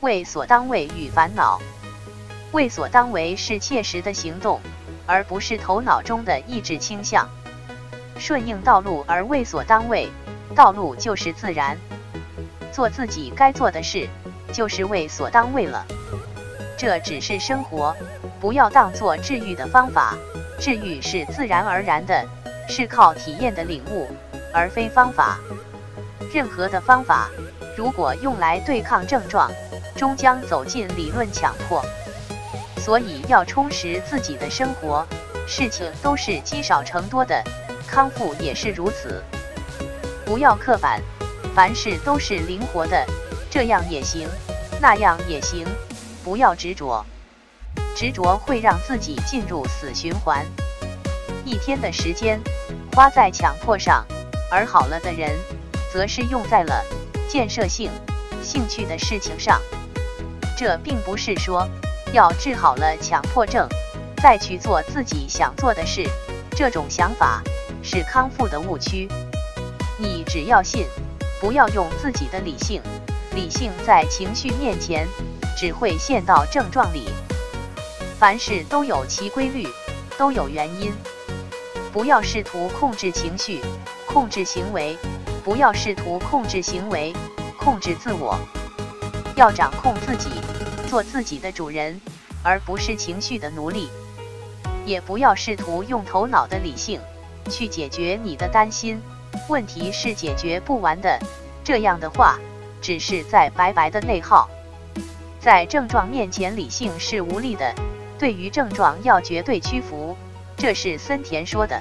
为所当为与烦恼。为所当为是切实的行动，而不是头脑中的意志倾向。顺应道路而为所当为，道路就是自然。做自己该做的事，就是为所当为了。这只是生活，不要当做治愈的方法。治愈是自然而然的，是靠体验的领悟，而非方法。任何的方法，如果用来对抗症状，终将走进理论强迫。所以要充实自己的生活，事情都是积少成多的，康复也是如此。不要刻板，凡事都是灵活的，这样也行，那样也行。不要执着，执着会让自己进入死循环。一天的时间花在强迫上，而好了的人，则是用在了建设性、兴趣的事情上。这并不是说要治好了强迫症，再去做自己想做的事。这种想法是康复的误区。你只要信，不要用自己的理性，理性在情绪面前。只会陷到症状里。凡事都有其规律，都有原因。不要试图控制情绪，控制行为；不要试图控制行为，控制自我。要掌控自己，做自己的主人，而不是情绪的奴隶。也不要试图用头脑的理性去解决你的担心，问题是解决不完的。这样的话，只是在白白的内耗。在症状面前，理性是无力的。对于症状，要绝对屈服。这是森田说的。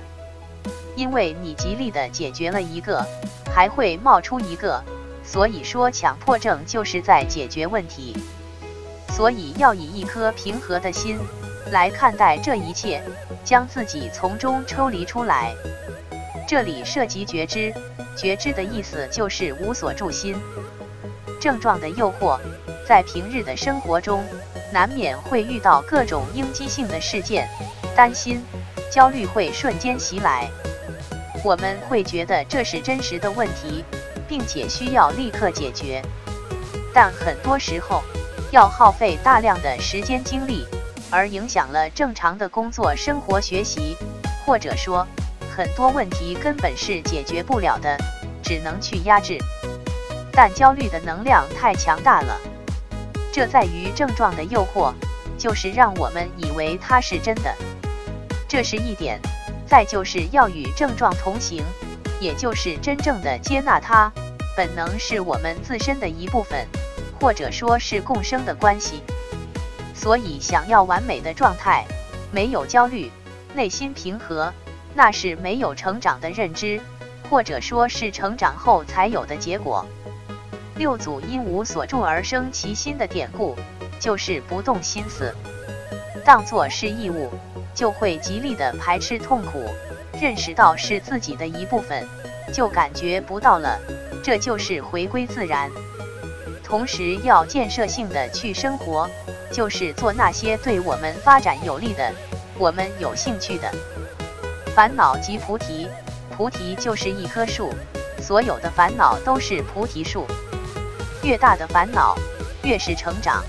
因为你极力的解决了一个，还会冒出一个，所以说强迫症就是在解决问题。所以要以一颗平和的心来看待这一切，将自己从中抽离出来。这里涉及觉知，觉知的意思就是无所住心。症状的诱惑。在平日的生活中，难免会遇到各种应激性的事件，担心、焦虑会瞬间袭来。我们会觉得这是真实的问题，并且需要立刻解决。但很多时候，要耗费大量的时间精力，而影响了正常的工作、生活、学习，或者说，很多问题根本是解决不了的，只能去压制。但焦虑的能量太强大了。这在于症状的诱惑，就是让我们以为它是真的，这是一点。再就是要与症状同行，也就是真正的接纳它。本能是我们自身的一部分，或者说是共生的关系。所以，想要完美的状态，没有焦虑，内心平和，那是没有成长的认知，或者说是成长后才有的结果。六祖因无所住而生其心的典故，就是不动心思，当作是义务，就会极力的排斥痛苦，认识到是自己的一部分，就感觉不到了，这就是回归自然。同时要建设性的去生活，就是做那些对我们发展有利的，我们有兴趣的。烦恼即菩提，菩提就是一棵树，所有的烦恼都是菩提树。越大的烦恼，越是成长。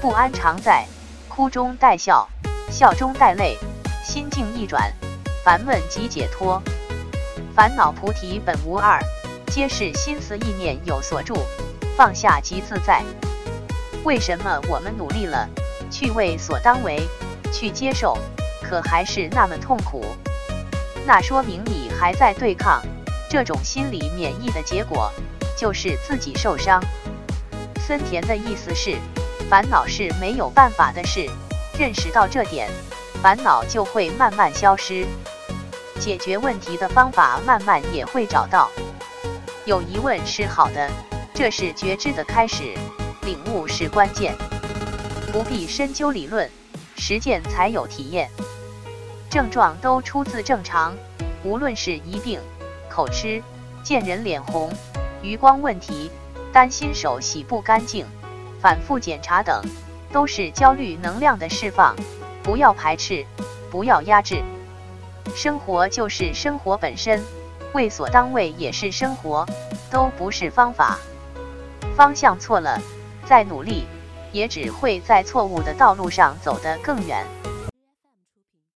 不安常在，哭中带笑，笑中带泪，心境一转，烦闷即解脱。烦恼菩提本无二，皆是心思意念有所住，放下即自在。为什么我们努力了，去为所当为，去接受，可还是那么痛苦？那说明你还在对抗，这种心理免疫的结果。就是自己受伤。森田的意思是，烦恼是没有办法的事，认识到这点，烦恼就会慢慢消失，解决问题的方法慢慢也会找到。有疑问是好的，这是觉知的开始，领悟是关键，不必深究理论，实践才有体验。症状都出自正常，无论是疑病、口吃、见人脸红。余光问题，担心手洗不干净，反复检查等，都是焦虑能量的释放。不要排斥，不要压制。生活就是生活本身，为所当为也是生活，都不是方法。方向错了，再努力，也只会在错误的道路上走得更远。